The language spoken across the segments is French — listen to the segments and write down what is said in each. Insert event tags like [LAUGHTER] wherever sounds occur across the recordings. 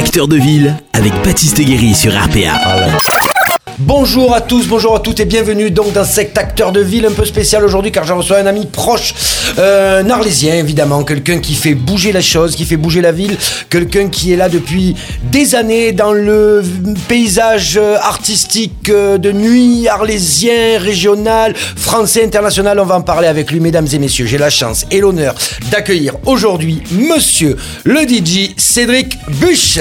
Acteur de ville avec Baptiste Guéry sur RPA. Bonjour à tous, bonjour à toutes et bienvenue donc dans cet acteur de ville un peu spécial aujourd'hui car je reçois un ami proche, euh, un arlésien évidemment, quelqu'un qui fait bouger la chose, qui fait bouger la ville, quelqu'un qui est là depuis des années dans le paysage euh, artistique euh, de nuit arlésien, régional, français, international. On va en parler avec lui, mesdames et messieurs. J'ai la chance et l'honneur d'accueillir aujourd'hui monsieur le DJ Cédric Buch.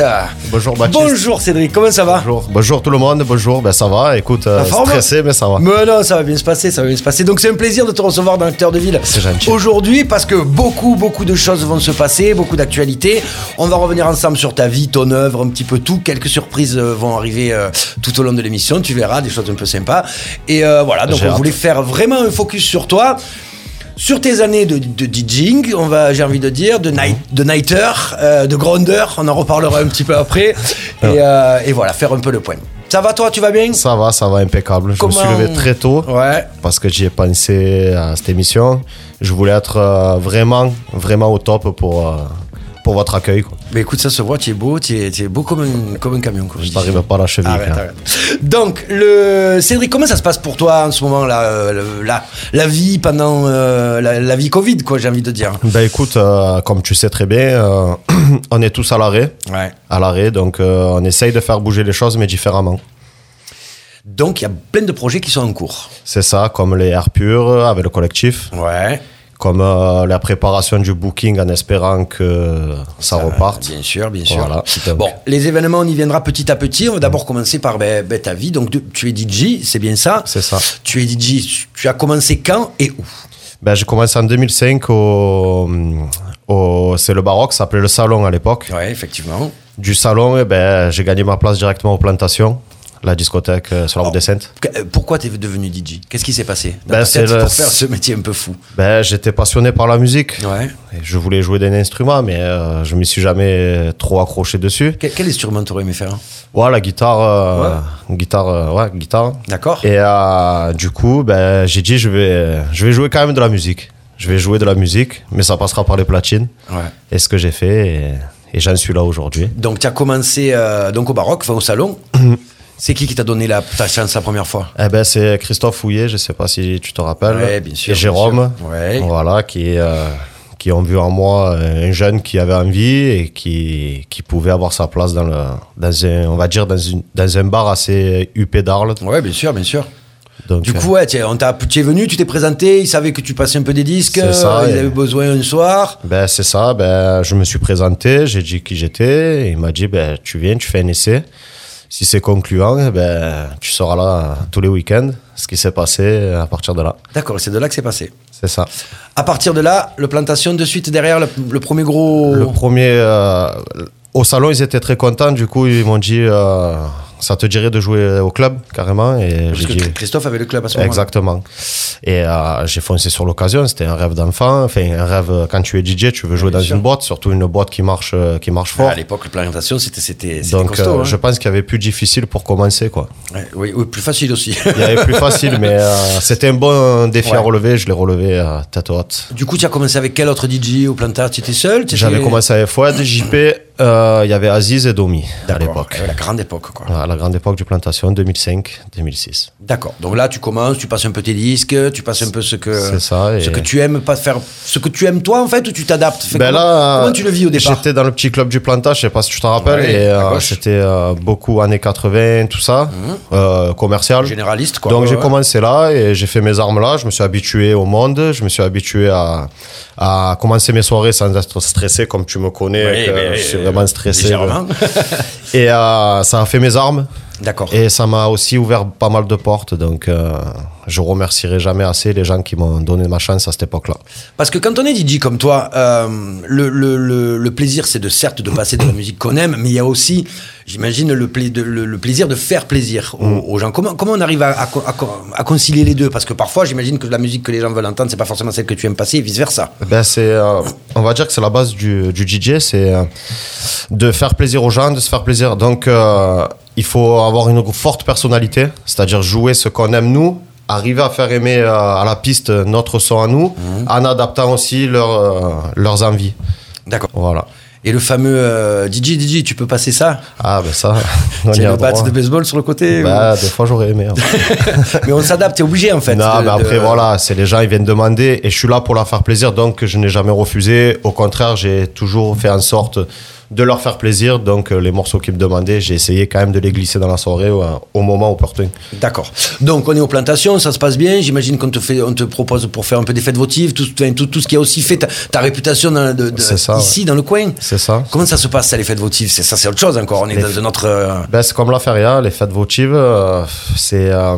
Bonjour Baptiste. Bonjour Cédric, comment ça va? Bonjour. Bonjour tout le monde, bonjour, ben ça va, écoute, euh, La forme stressé mais ça va. Mais non, ça va bien se passer, ça va bien se passer. Donc c'est un plaisir de te recevoir dans l'acteur de ville C'est gentil. aujourd'hui parce que beaucoup, beaucoup de choses vont se passer, beaucoup d'actualités. On va revenir ensemble sur ta vie, ton œuvre, un petit peu tout. Quelques surprises euh, vont arriver euh, tout au long de l'émission, tu verras, des choses un peu sympas. Et euh, voilà, donc on hâte. voulait faire vraiment un focus sur toi. Sur tes années de, de DJing, on va, j'ai envie de dire, de, night, de nighter, euh, de grandeur, on en reparlera un petit peu après. Et, euh, et voilà, faire un peu le point. Ça va toi, tu vas bien? Ça va, ça va impeccable. Je me suis levé très tôt Ouais. parce que j'y ai pensé à cette émission. Je voulais être euh, vraiment, vraiment au top pour, euh, pour votre accueil. Quoi. Mais écoute, ça se voit, tu es beau, tu es, beau comme un, comme un camion. Quoi, Je n'arrive pas à la cheville. Arrête, hein. arrête. Donc, le... Cédric, comment ça se passe pour toi en ce moment, là, euh, la, la vie pendant euh, la, la vie Covid, quoi, j'ai envie de dire? Ben écoute, euh, comme tu sais très bien, euh, [CLEARS THROAT] on est tous à l'arrêt. Ouais. À l'arrêt, donc on essaye de faire bouger les choses, mais différemment. Donc, il y a plein de projets qui sont en cours. C'est ça, comme les airs purs avec le collectif, Ouais. Comme euh, la préparation du booking en espérant que ça, reparte. Bien sûr, bien sûr. Voilà, Bon, les événements, on y viendra petit à petit. On va d'abord commencer par ben, ben, ta vie. Donc, tu es DJ, c'est bien ça C'est ça. Tu es DJ, tu as commencé quand et où? Ben, j'ai commencé en 2005 au, au c'est le baroque, ça s'appelait le salon à l'époque. Effectivement. Du salon, eh ben, j'ai gagné ma place directement aux plantations, la discothèque euh, sur la route des Saintes. Que- euh, Pourquoi tu es devenu DJ Qu'est-ce qui s'est passé? Dans Ben, ta c'est tête le- pour faire ce métier un peu fou Ben, j'étais passionné par la musique. Ouais. Et je voulais jouer d'un instrument, mais euh, je me suis jamais trop accroché dessus. Quel, quel instrument t'aurais aimé faire? Ouais, la guitare, euh, guitare, ouais, guitare. D'accord Et du coup, ben, j'ai dit, je vais, je vais jouer quand même de la musique. Je vais jouer de la musique, mais ça passera par les platines. Ouais. Et ce que j'ai fait, et, et j'en suis là aujourd'hui. Donc tu as commencé euh, donc au baroque, enfin au salon. [CLEARS THROAT] C'est qui qui t'a donné la, ta chance la première fois Eh ben, c'est Christophe Fouillet, je sais pas si tu te rappelles. Ouais, bien sûr, Et bien Jérôme. sûr. Ouais. Voilà, qui, euh, qui ont vu en moi un jeune qui avait envie et qui, qui pouvait avoir sa place dans, le, dans un, on va dire, dans, une, dans un bar assez huppé d'Arles. Ouais, bien sûr, bien sûr. Donc, Du euh, coup, ouais, tu es, venu, tu t'es présenté, ils savaient que tu passais un peu des disques, ça, euh, ils avaient besoin un soir. ben, c'est ça, ben, je me suis présenté, j'ai dit qui j'étais, il m'a dit, ben, tu viens, tu fais un essai. Si c'est concluant, eh ben, tu seras là tous les week-ends. Ce qui s'est passé à partir de là. D'accord, c'est de là que c'est passé. C'est ça. À partir de là, le plantation de suite derrière, le, le premier gros. Le premier, euh, au salon, ils étaient très contents. Du coup, ils m'ont dit, euh, ça te dirait de jouer au club, carrément. Et Parce que dit, Christophe avait le club à ce moment-là. exactement. Et euh, j'ai foncé sur l'occasion. C'était un rêve d'enfant. Enfin, un rêve, euh, quand tu es DJ, tu veux jouer dans sûr. une boîte, surtout une boîte qui marche, euh, qui marche Ouais, fort. à l'époque, la plantation, c'était c'était Donc, costaud. euh, hein. je pense qu'il y avait plus difficile pour commencer, quoi. Oui, oui, plus facile aussi. Il y avait plus [LAUGHS] facile, mais euh, c'était un bon défi à relever. Je l'ai relevé à tête haute. du coup, tu as commencé avec quel autre DJ au plantage Tu étais seul? J'avais commencé avec Fouad, JP, euh, il y avait Aziz et Domi à l'époque. ouais, La grande époque, quoi. À la grande époque du plantation, 2005-2006. D'accord. Donc là, tu commences, tu passes un peu tes disques, tu passes un peu ce que, C'est ça, et- ce que tu aimes pas faire, ce que tu aimes toi en fait, ou tu t'adaptes? Ben comment, là, comment tu le vis au départ? J'étais dans le petit club du plantage, je sais pas si tu te rappelles, Ouais, et euh, c'était euh, beaucoup années 80, tout ça, euh, commercial. Généraliste, quoi. Donc ouais, j'ai ouais. commencé là et j'ai fait mes armes là. Je me suis habitué au monde, je me suis habitué à, à commencer mes soirées sans être stressé comme tu me connais. Oui, que mais, je suis vraiment stressé. [LAUGHS] Et euh, ça a fait mes armes. D'accord. Et ça m'a aussi ouvert pas mal de portes. Donc euh, je remercierai jamais assez les gens qui m'ont donné ma chance à cette époque-là. Parce que quand on est DJ comme toi, euh, le, le, le, le plaisir, c'est de certes de passer de la musique qu'on aime, mais il y a aussi, j'imagine, le, pla- de- le, le plaisir de faire plaisir aux, Mm. aux gens. Comment, comment on arrive à, à, co- à co- à concilier les deux? Parce que parfois, j'imagine que la musique que les gens veulent entendre, c'est pas forcément celle que tu aimes passer, et vice versa. Ben c'est, euh, on va dire que c'est la base du, du DJ, c'est euh, de faire plaisir aux gens, de se faire plaisir. Donc, euh, il faut avoir une forte personnalité, c'est-à-dire jouer ce qu'on aime nous, arriver à faire aimer à la piste notre son à nous, en adaptant aussi leur, leurs envies. D'accord. Voilà. Et le fameux euh, DJ, DJ, tu peux passer ça Ah, ben ça, [LAUGHS] on y Tu a le bat de baseball sur le côté Bah, des fois, j'aurais aimé. hein. [LAUGHS] Mais on s'adapte, t'es obligé en fait. non, de- mais après, de- voilà, c'est les gens, ils viennent demander et je suis là pour leur faire plaisir, donc je n'ai jamais refusé. Au contraire, j'ai toujours fait en sorte de leur faire plaisir. Donc, euh, les morceaux qu'ils me demandaient, j'ai essayé quand même de les glisser dans la soirée euh, au moment opportun. D'accord. Donc on est aux plantations, ça se passe bien. J'imagine qu'on te fait, on te propose pour faire un peu des fêtes votives, tout, tout, tout ce qui a aussi fait ta, ta réputation dans- de, de- C'est ça, ici dans le coin. C'est ça. Comment ça se passe ça les fêtes votives? C'est ça, c'est autre chose encore. On est Les dans un autre. euh, Ben, c'est comme la feria, les fêtes votives. euh, c'est, euh,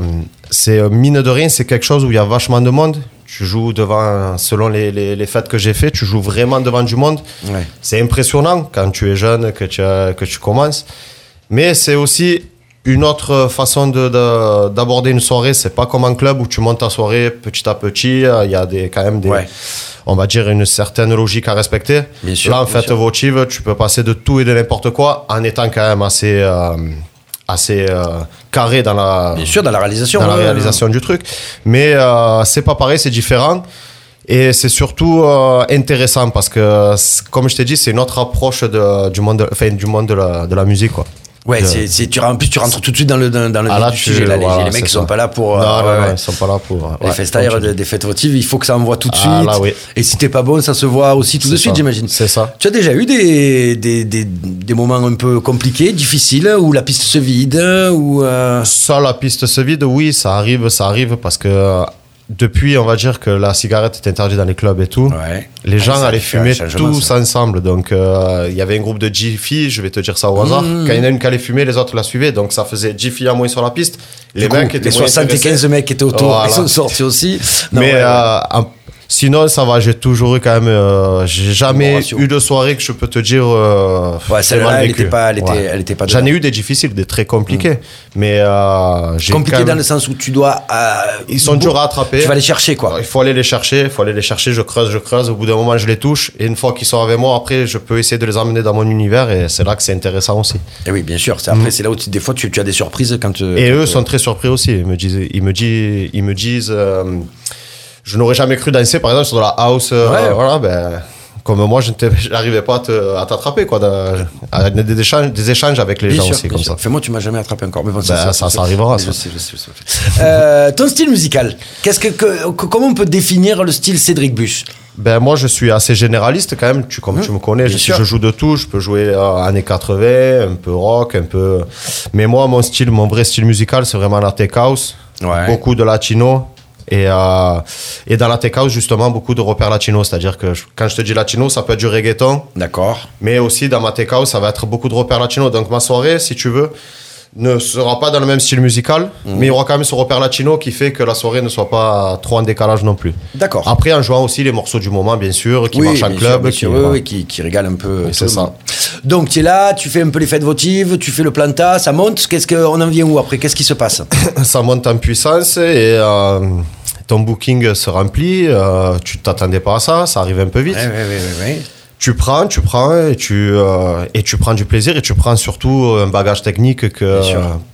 c'est mine de rien, c'est quelque chose où il y a vachement de monde. Tu joues devant, selon les, les, les fêtes que j'ai fait, tu joues vraiment devant du monde. Ouais. C'est impressionnant quand tu es jeune, que tu, as- que tu commences. Mais c'est aussi une autre façon de, de- d'aborder une soirée. C'est pas comme un club où tu montes ta soirée petit à petit. euh, Il y a des, quand même des, Ouais. on va dire, une certaine logique à respecter. Bien sûr, Là, en bien fête sûr. votive, tu peux passer de tout et de n'importe quoi en étant quand même assez, euh, assez euh, carré dans la, Bien sûr, dans la réalisation. dans la ouais. réalisation du truc. Mais euh, c'est pas pareil, c'est différent. Et c'est surtout euh, intéressant parce que, comme je t'ai dit, c'est une autre approche de- du monde, de, enfin, du monde de la, de la musique. Quoi. Ouais, De- c'est, c'est- tu, en plus, tu rentres tout de suite dans le, dans, le Ah, là, tu- sujet. Là, les, voilà, les mecs qui sont pas là pour. non, euh, non, ouais, non, ouais. ils sont pas là pour. Les festaires des, des fêtes votives, il faut que ça envoie tout de Ah, suite. là, oui. Et si t'es pas bon, ça se voit aussi tout de suite, j'imagine. C'est ça. Tu as déjà eu des, des, des, des moments un peu compliqués, difficiles, où la piste se vide, ou. euh, Ça, la piste se vide, oui, ça arrive, ça arrive parce que euh, depuis, on va dire que la cigarette est interdite dans les clubs et tout. Ouais. Les gens Ah, ça allaient fumer tous ça. ensemble. Donc, euh, il y avait un groupe de 10 filles, je vais te dire ça au hasard. Mmh. Quand il y en a une qui allait fumer, les autres la suivaient. Donc, ça faisait 10 filles à moins sur la piste. Les coup, mecs étaient les moins 75 intéressés. mecs qui étaient autour, Voilà. ils sont sortis aussi. Non, Mais ouais, ouais. euh, en- sinon, ça va. J'ai toujours eu quand même. euh, j'ai jamais eu de soirée que je peux te dire. Euh, Ouais, celle-là, elle vécu. était pas- Ouais. J'en ai eu des difficiles, des très compliqués. Mais euh, Compliqué dans le sens où tu dois. euh, Ils sont durs à attraper. Tu vas les chercher, quoi. Il faut aller les chercher, il faut aller les chercher, je creuse, je creuse, au bout d'un moment je les touche, et une fois qu'ils sont avec moi, après je peux essayer de les emmener dans mon univers, et c'est là que c'est intéressant aussi. Et oui, bien sûr. C'est- Après, c'est là où tu- des fois tu, tu as des surprises quand. Mm. Et quand, eux sont très surpris aussi, ils me disent, ils me disent, ils me disent je n'aurais jamais cru danser par exemple sur de la house, euh, Ouais. voilà, ben, comme moi je n'arrivais [LAUGHS] pas à t'attraper, quoi, à des, des échanges, des échanges avec les Bien gens sûr, aussi, comme sûr. ça. Fais-moi, tu m'as jamais attrapé encore. Mais bon, Ben, ça, ça arrivera, Je ça. sais, je sais, je sais. Euh, ton style musical, qu'est-ce que, que- que- comment on peut définir le style Cédric Buche Ben moi je suis assez généraliste quand même, tu, comme tu me connais, je joue de tout, je peux jouer euh, années 80, un peu rock, un peu... Mais moi mon style, mon vrai style musical c'est vraiment la tech house, Ouais. beaucoup de latino. Et, euh, et dans la tech house justement beaucoup de repères latinos, c'est-à-dire que je- quand je te dis latino ça peut être du reggaeton, D'accord. mais aussi dans ma tech house ça va être beaucoup de repères latinos. Donc ma soirée si tu veux ne sera pas dans le même style musical, Mhm. mais il y aura quand même ce repère latino qui fait que la soirée ne soit pas trop en décalage non plus. D'accord. Après, en jouant aussi les morceaux du moment, bien sûr, qui marchent en club. sûr, qui, oui, oui, qui, qui régale un peu. c'est ça. Donc tu es là, tu fais un peu les fêtes votives, tu fais le planta, ça monte. Qu'est-ce que, on en vient où après? Qu'est-ce qui se passe? [COUGHS] Ça monte en puissance et euh, ton booking se remplit. euh, tu t'attendais pas à ça, ça arrive un peu vite. Ouais, ouais, ouais, ouais, ouais. Tu prends, tu prends et tu, euh, et tu prends du plaisir et tu prends surtout un bagage technique que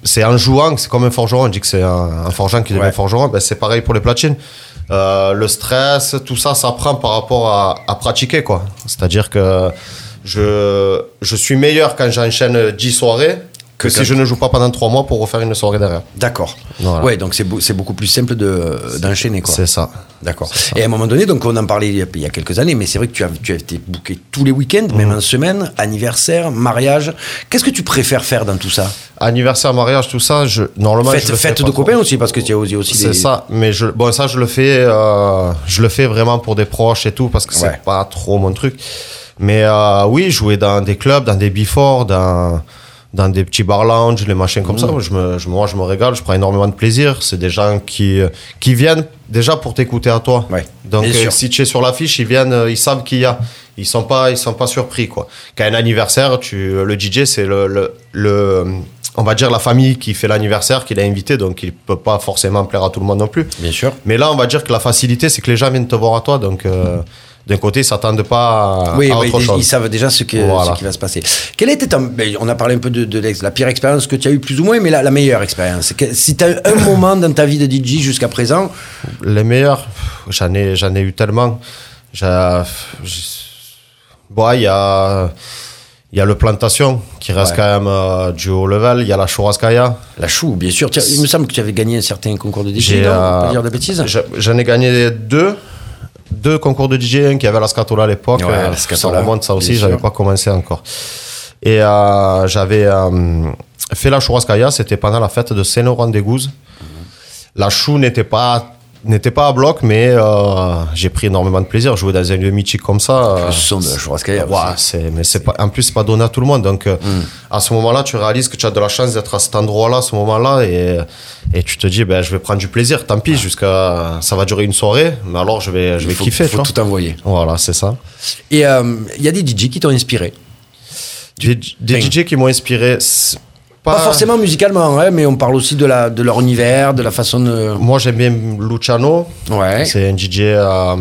c'est en jouant, c'est comme un forgeron. On dit que c'est un, un forgeron qui devient forgeron. Ben, c'est pareil pour les platines. Euh, le stress, tout ça, ça prend par rapport à, à pratiquer. quoi. C'est-à-dire que je, je suis meilleur quand j'enchaîne 10 soirées que, si je ne joue pas pendant 3 mois pour refaire une soirée derrière. D'accord. Voilà. Ouais, donc c'est, beau- c'est beaucoup plus simple de, d'enchaîner quoi. C'est ça. D'accord. Et à un moment donné, donc on en parlait il y a, quelques années, mais c'est vrai que tu as, tu as été booké tous les week-ends, même Mhm. en semaine, anniversaire, mariage. Qu'est-ce que tu préfères faire dans tout ça? Anniversaire, mariage, tout ça, je, normalement. Fête, je le fais fête pas de trop. copains aussi, parce que tu as aussi aussi C'est ça, mais je, bon, ça, je le fais, euh, je le fais vraiment pour des proches et tout, parce que Ouais. c'est pas trop mon truc. Mais euh, oui, jouer dans des clubs, dans des before, dans, dans des petits bar lounge, les machins comme Mmh. ça, je me, je, moi, je me régale, je prends énormément de plaisir. C'est des gens qui, euh, qui viennent déjà pour t'écouter à toi. Ouais, Donc, euh, si tu es sur l'affiche, ils viennent, euh, ils savent qu'il y a. Ils sont pas, ils sont pas surpris, quoi. Quand un anniversaire, tu, le DJ, c'est le, le, le- on va dire la famille qui fait l'anniversaire, qui l'a invité, donc il peut pas forcément plaire à tout le monde non plus. Bien sûr. Mais là, on va dire que la facilité, c'est que les gens viennent te voir à toi, donc euh, d'un côté, ils s'attendent pas à, Oui, à oui, autre ils, chose. ils savent déjà ce, que, Voilà. ce qui va se passer. Quelle était ton, ben, on a parlé un peu de, de l'ex- la pire expérience que tu as eu plus ou moins, mais la, la meilleure expérience. Si tu as un moment dans ta vie de DJ jusqu'à présent, Les meilleurs, j'en ai, j'en ai eu tellement. J'ai- Bon, il y a, il y a le Plantation qui reste Ouais. quand même euh, du haut level. Il y a la Churrascaia. La chou, bien sûr. Tiens, il me semble que tu avais gagné un certain concours de DJ, J'ai, non? euh, Pas dire de bêtises J'en ai gagné deux. Deux concours de DJ, un qui avait la Scatola à l'époque. Ouais, euh, ça remonte ça aussi, j'avais pas commencé encore. Et euh, j'avais euh, fait la Churrascaia, c'était pendant la fête de Saint-Laurent des Gouzes. La chou n'était pas n'était pas à bloc, mais euh, j'ai pris énormément de plaisir. Jouer dans un lieu mythique comme ça. euh, de la Ouais, mais c'est pas, en plus, c'est pas donné à tout le monde. Donc, euh, à ce moment-là, tu réalises que tu as de la chance d'être à cet endroit-là, à ce moment-là, et, et tu te dis, ben, je vais prendre du plaisir. Tant pis, jusqu'à, ça va durer une soirée, mais alors je vais, je vais faut, kiffer. faut tout envoyer. Voilà, c'est ça. Et euh, il y a des DJ qui t'ont inspiré? Des, DJ qui m'ont inspiré. c'est Pas, forcément musicalement, hein, mais on parle aussi de, la, de leur univers, de la façon de. Moi, j'aime bien Luciano. Ouais. C'est un DJ euh,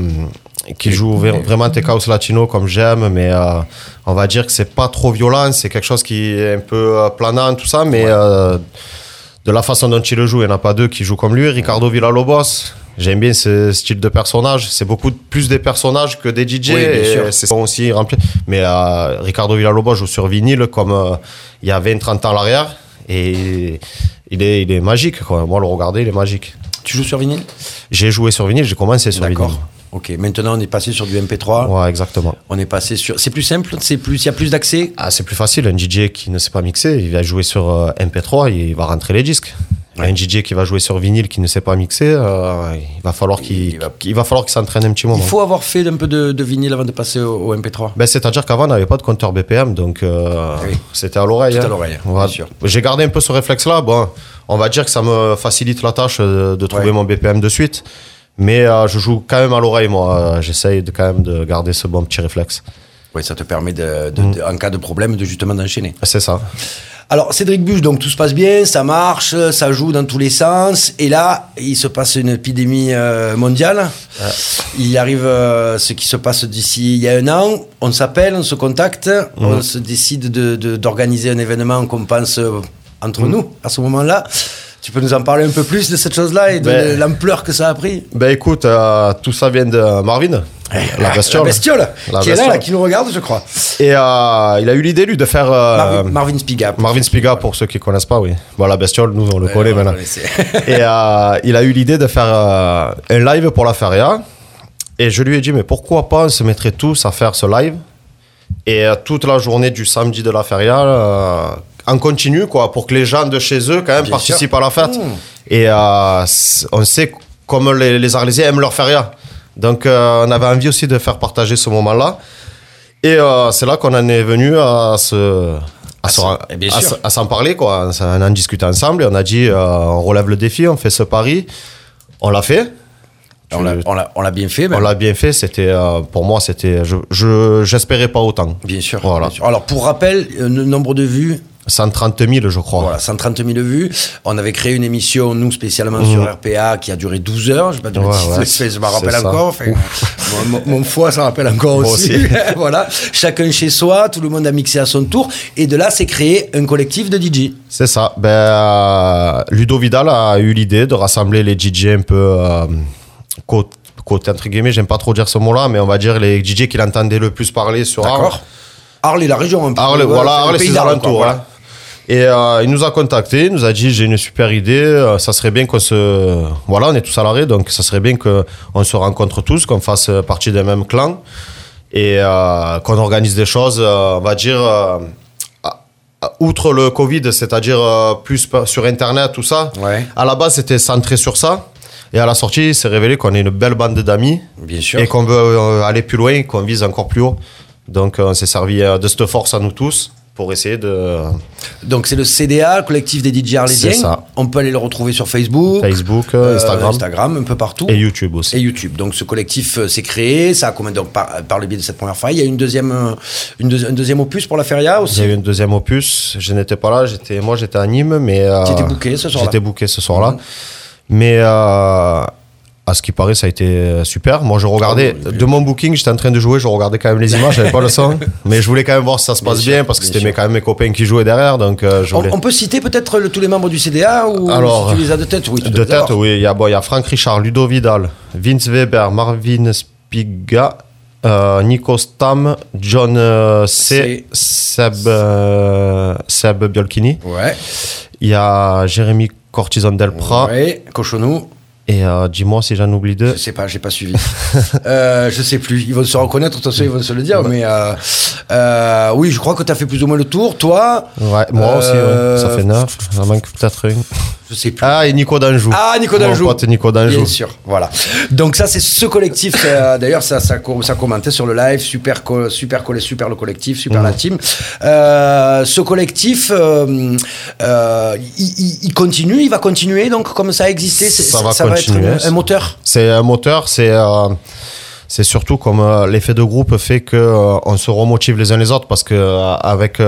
qui joue vraiment house latino comme j'aime, mais euh, on va dire que c'est pas trop violent, c'est quelque chose qui est un peu euh, planant, tout ça, mais euh, de la façon dont il le joue, il n'y en a pas deux qui jouent comme lui. Ricardo Villalobos, j'aime bien ce style de personnage, c'est beaucoup plus des personnages que des DJ, Oui, et c'est aussi rempli. Mais euh, Ricardo Villalobos joue sur vinyle comme euh, il y a 20-30 ans à l'arrière, et il est, il est magique, quoi. moi le regarder, il est magique. Tu joues sur vinyle? J'ai joué sur vinyle, j'ai commencé sur vinyle. D'accord. Ok, maintenant on est passé sur du MP3. Ouais, exactement. On est passé sur. C'est plus simple, c'est plus, il y a plus d'accès? Ah, c'est plus facile. Un DJ qui ne sait pas mixer, il va jouer sur euh, MP3, il va rentrer les disques. Un DJ qui va jouer sur vinyle, qui ne sait pas mixer, euh, il va falloir qu'il Il va- il va falloir qu'il s'entraîne un petit moment. Il faut avoir fait un peu de, de vinyle avant de passer au, au MP3. Ben, C'est-à-dire qu'avant, on n'avait pas de compteur BPM, donc euh, Oui. c'était à l'oreille. À hein. l'oreille, Voilà. J'ai gardé un peu ce réflexe-là. Bon, on va dire que ça me facilite la tâche euh, de trouver Ouais. mon BPM de suite. Mais euh, je joue quand même à l'oreille, moi. J'essaye de, quand même de garder ce bon petit réflexe. Oui, ça te permet, de, de- Mm. de- en cas de problème, de justement d'enchaîner. C'est ça. Alors, Cédric Buche, donc tout se passe bien, ça marche, ça joue dans tous les sens. Et là, il se passe une épidémie euh, mondiale. Il arrive euh, ce qui se passe d'ici il y a un an. On s'appelle, on se contacte, on se décide de- de- d'organiser un événement qu'on pense euh, entre nous à ce moment-là. Tu peux nous en parler un peu plus de cette chose-là et de Ben- l'ampleur que ça a pris? Ben écoute, euh, tout ça vient de Marvin, la bestiole. La bestiole, La qui est là, bestiole. là, qui nous regarde, je crois. Et euh, il a eu l'idée, lui, de faire. euh, Marvin, Marvin Spiga. Marvin Spiga, pour ceux qui connaissent pas, oui. Bon, la bestiole, nous, on le connaît maintenant. [LAUGHS] Et euh, il a eu l'idée de faire euh, un live pour la feria. Et je lui ai dit, mais pourquoi pas on se mettrait tous à faire ce live? Et euh, toute la journée du samedi de la feria, euh, en continu, quoi, pour que les gens de chez eux, quand même, Bien participent sûr. à la fête. Mmh. Et euh, on sait comme les, les Arlésiens aiment leur feria. Donc, euh, on avait envie aussi de faire partager ce moment-là. Et euh, c'est là qu'on en est venu à se. À, se- s'en- eh à s'en parler, quoi. On en discuté ensemble et on a dit euh, on relève le défi, on fait ce pari. On l'a fait. On l'a- on on bien fait. On même. l'a bien fait. C'était euh, pour moi, c'était. Je je- j'espérais pas autant. Bien sûr, Voilà. bien sûr. Alors, pour rappel, le nombre de vues, 130 000, je crois. voilà, 130 000 vues. On avait créé une émission, nous, spécialement sur RPA, qui a duré 12 heures. Je ne. Ouais, ouais, je me rappelle encore. Enfin, mon, mon- foie s'en rappelle encore Moi aussi. aussi. [LAUGHS] voilà. Chacun chez soi, tout le monde a mixé à son tour. Et de là, c'est créé un collectif de DJ. C'est ça. Ben, euh, Ludo Vidal a eu l'idée de rassembler les DJ un peu euh, côte, côte, entre guillemets, j'aime pas trop dire ce mot-là, mais on va dire les DJ qu'il entendait le plus parler sur Arles. Arles et la région, un peu. Arles, voilà, Arles, pays ses alentours. quoi, hein. Et euh, il nous a contacté, il nous a dit j'ai une super idée, euh, ça serait bien qu'on se. Voilà, on est tous salariés, donc ça serait bien qu'on se rencontre tous, qu'on fasse partie d'un même clan et euh, qu'on organise des choses, on va dire, outre le Covid, c'est-à-dire plus sur Internet, tout ça. Ouais. À la base, c'était centré sur ça. Et à la sortie, il s'est révélé qu'on est une belle bande d'amis Bien sûr. et qu'on veut aller plus loin, qu'on vise encore plus haut. Donc, on s'est servi de cette force à nous tous pour essayer de. Donc, c'est le CDA, collectif des DJ arlésiens. C'est ça. On peut aller le retrouver sur Facebook, Facebook, euh, euh, Instagram, Instagram, un peu partout. et YouTube aussi. Et YouTube. Donc ce collectif euh, s'est créé, ça a commencé donc par, par le biais de cette première fois. Il y a une deuxième, euh, une deuxi- un deuxième opus pour la Feria aussi. J'ai eu un deuxième opus. Je n'étais pas là. J'étais, moi, j'étais à Nîmes, mais. euh, Tu étais booké ce soir-là. J'étais booké ce soir-là. Mhm. Mais euh, à ce qui paraît, ça a été super. Moi, je regardais Ah de mon booking. J'étais en train de jouer. Je regardais quand même les images. J'avais pas le son, [LAUGHS] mais je voulais quand même voir si ça se passe bien parce que c'était quand même mes copains qui jouaient derrière. Donc, euh, je On, voulais. on peut citer peut-être le- tous les membres du CDA ou Alors, si tu les as de tête Oui, De tête, oui. Il y a, bon, il y a Franck Richard, Ludo Vidal, Vince Weber, Marvin Spiga, euh, Nico Stam, John euh, C, Seb, euh, Seb Biolchini. Ouais. Il y a Jérémy Cortison Delprat. Ouais, Cochonou. Et euh, dis-moi si j'en oublie deux. Je sais pas, j'ai pas suivi. [LAUGHS] euh, je sais plus. Ils vont se reconnaître, de toute façon, ils vont se le dire. Mais euh, euh, oui, je crois que tu as fait plus ou moins le tour. Toi, Ouais, moi aussi, Euh, ouais. ça fait neuf. Il en manque peut-être une. Je sais plus. Ah, et Nico d'Anjou. Ah, Nico d'Anjou. Mon pote Nico d'Anjou. Bien sûr, voilà. Donc ça, c'est ce collectif. euh, D'ailleurs, ça, ça, ça commentait sur le live. Super, co- super, collé- super le collectif, super la team. Euh, ce collectif, euh, euh, il, continue, il va continuer. Donc, comme ça a existé, Ça va être continuer. un, un moteur? C'est un moteur, c'est c'est surtout comme euh, l'effet de groupe fait que euh, on se remotive les uns les autres parce que euh, avec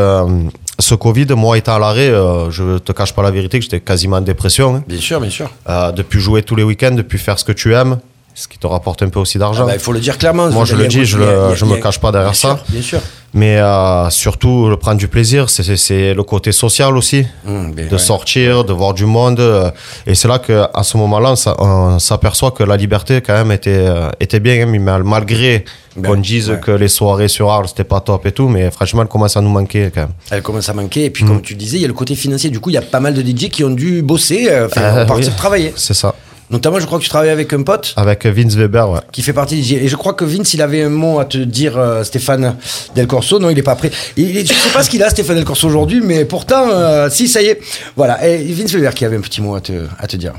ce Covid, moi étant à l'arrêt, euh, je te cache pas la vérité que j'étais quasiment en dépression. hein. Bien sûr, bien sûr. Euh, depuis jouer tous les week-ends, depuis faire ce que tu aimes, ce qui te rapporte un peu aussi Ah d'argent. bah, il faut le dire clairement. Moi, je le dis, je le- je me cache pas derrière ça. bien sûr. Mais euh, surtout, le prendre du plaisir, c'est- le côté social aussi. Hum, ben de ouais. sortir, de voir du monde. euh, Et c'est là qu'à ce moment-là, on s'a- on s'aperçoit que la liberté, quand même, était, euh, était bien, hein, malgré Ben, qu'on dise ouais. que les soirées sur Arles, c'était pas top et tout, mais franchement, elle commence à nous manquer quand même. Elle commence à manquer. Et puis, Mm. comme tu disais, il y a le côté financier. Du coup, il y a pas mal de DJ qui ont dû bosser, enfin, partir oui. travailler. C'est ça. Notamment, je crois que tu travailles avec un pote. Avec Vince Weber, ouais. qui fait partie DJ. Et je crois que Vince, il avait un mot à te dire, euh, Stéphane Del Corso. Non, il est pas prêt. Il, il- je sais pas ce qu'il a, Stéphane Del Corso, aujourd'hui, mais pourtant, euh, si, ça y est. Voilà. Et Vince Weber qui avait un petit mot à te, à te dire.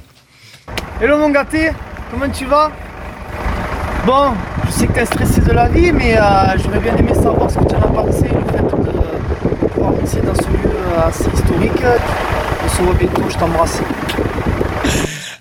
Hello mon gâté, comment tu vas? Bon, je sais que t'es stressé de la vie, mais euh, j'aurais bien aimé savoir ce que tu en as pensé, le fait de pouvoir dans ce lieu euh, assez historique. On se voit bientôt, je t'embrasse.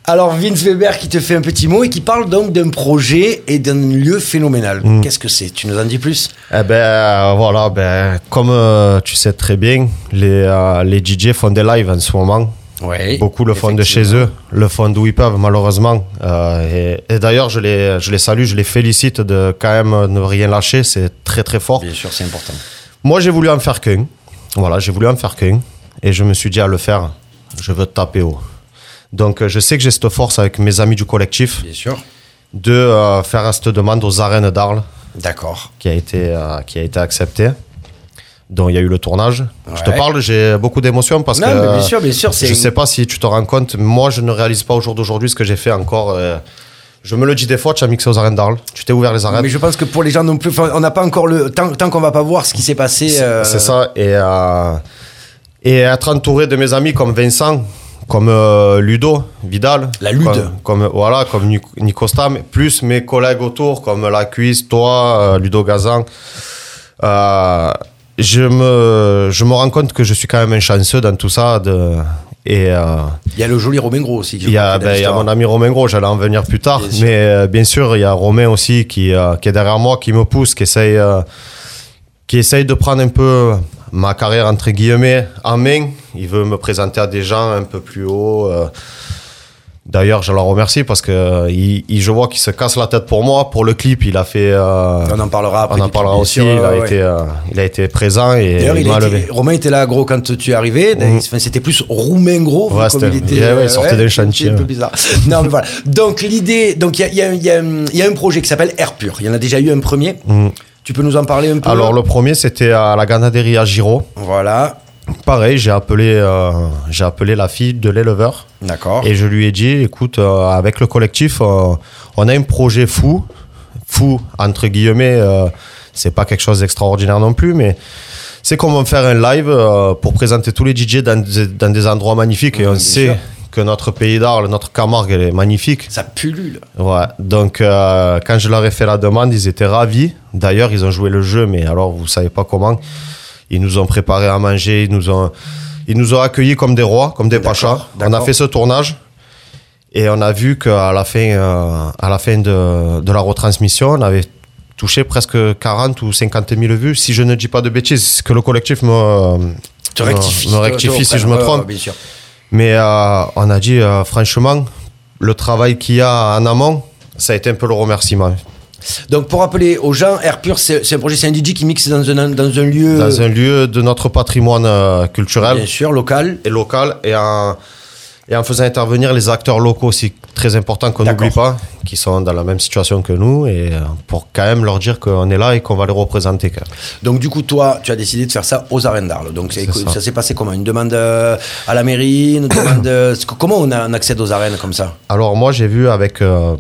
Alors, Vince Weber qui te fait un petit mot et qui parle donc d'un projet et d'un lieu phénoménal. Mm. Qu'est-ce que c'est? Tu nous en dis plus? Eh ben euh, voilà, ben, comme euh, tu sais très bien, les, euh, les DJ font des lives en ce moment. Oui. Beaucoup le font de chez eux, le font d'où ils peuvent, malheureusement. Euh, et et d'ailleurs, je les, je les salue, je les félicite de quand même ne rien lâcher, c'est très très fort. Bien sûr, c'est important. Moi, j'ai voulu en faire qu'un. Voilà, j'ai voulu en faire qu'un. Et je me suis dit à le faire, je veux taper haut. Donc, euh, je sais que j'ai cette force avec mes amis du collectif Bien sûr. de euh, faire cette demande aux arènes d'Arles D'accord. qui a été, euh, qui a été acceptée. dont il y a eu le tournage. Je te parle, j'ai beaucoup d'émotions parce Non, que. mais bien sûr, bien sûr. Je sais pas si tu te rends compte, moi je ne réalise pas au jour d'aujourd'hui ce que j'ai fait encore. euh, je me le dis des fois, tu as mixé aux arènes d'Arles, tu t'es ouvert les arènes. Mais je pense que pour les gens non plus, on n'a pas encore le. Tant, tant qu'on va pas voir ce qui s'est passé. C'est ça. Et, et être entouré de mes amis comme Vincent, comme euh, Ludo, Vidal. La Lude. Comme, comme- voilà, comme Nic- Nico Stam, plus mes collègues autour, comme La Cuisse, toi, euh, Ludo Gazan. Euh, je, me, je me rends compte que je suis quand même un chanceux dans tout ça. De, et. Il y a le joli Robin Gros aussi. il y, a, ben, il y a mon ami Romain Gros, j'allais en venir plus tard. Bien mais bien sûr, il y a Romain aussi qui, qui est derrière moi, qui me pousse, qui essaye, qui essaye de prendre un peu ma carrière entre guillemets en main. Il veut me présenter à des gens un peu plus haut. euh. D'ailleurs, je le remercie parce que euh, il, il- je vois qu'il se casse la tête pour moi. Pour le clip, il a fait. euh, On en parlera après. on en parlera aussi. sûr, il, a ouais, été, euh, il a été présent et il il a m'a été- levé. Romain était là, gros, quand tu es arrivé. Enfin, C'était plus Roumain gros. Ouais, comme il était. ouais, ouais, il sortait d'un chantier, un peu bizarre. [LAUGHS] non, mais voilà. Donc, l'idée. Donc, il y a, il y a- il y a- il y a un projet qui s'appelle Air Pur. Il y en a déjà eu un premier. Mhm. Tu peux nous en parler un peu Alors, le premier, c'était à la Ganaderie à Giro. Voilà. Pareil, j'ai appelé, euh, j'ai appelé la fille de l'éleveur. D'accord. Et je lui ai dit, écoute, euh, avec le collectif, euh, on a un projet fou, fou entre guillemets. c'est pas quelque chose d'extraordinaire non plus, mais c'est qu'on va faire un live pour présenter tous les DJ dans, des- dans des endroits magnifiques. et on sait sûr. Que notre pays d'Arles, notre Camargue, elle est magnifique. Ça pullule. Ouais. Donc, euh, quand je leur ai fait la demande, ils étaient ravis. D'ailleurs, ils ont joué le jeu, mais alors, vous savez pas comment. Ils nous ont préparé à manger, ils nous ont, ils nous ont accueillis comme des rois, comme des pachas. On a fait ce tournage et on a vu qu'à la fin, euh, à la fin de, de la retransmission, on avait touché presque 40 ou 50 000 vues. Si je ne dis pas de bêtises, que le collectif me, Tu me- rectifie si je me trompe. bien sûr. Mais euh, on a dit, euh, franchement, le travail qu'il y a en amont, ça a été un peu le remerciement. Donc, pour rappeler aux gens, Air Pur, c'est un projet, c'est un DJ qui mixe dans un, dans un lieu. Dans un lieu de notre patrimoine euh, culturel Bien sûr, local. et local. Et, en- Et en faisant intervenir les acteurs locaux aussi, très importants qu'on n'oublie pas, qui sont dans la même situation que nous, et euh, pour quand même leur dire qu'on est là et qu'on va les représenter. Quand même. Donc du coup, toi, tu as décidé de faire ça aux arènes d'Arles. Donc ça, ça. s'est passé comment? Une demande euh, à la mairie une demande, [COUGHS] euh, Comment on, a, on accède aux arènes comme ça? Alors moi, j'ai vu avec, euh,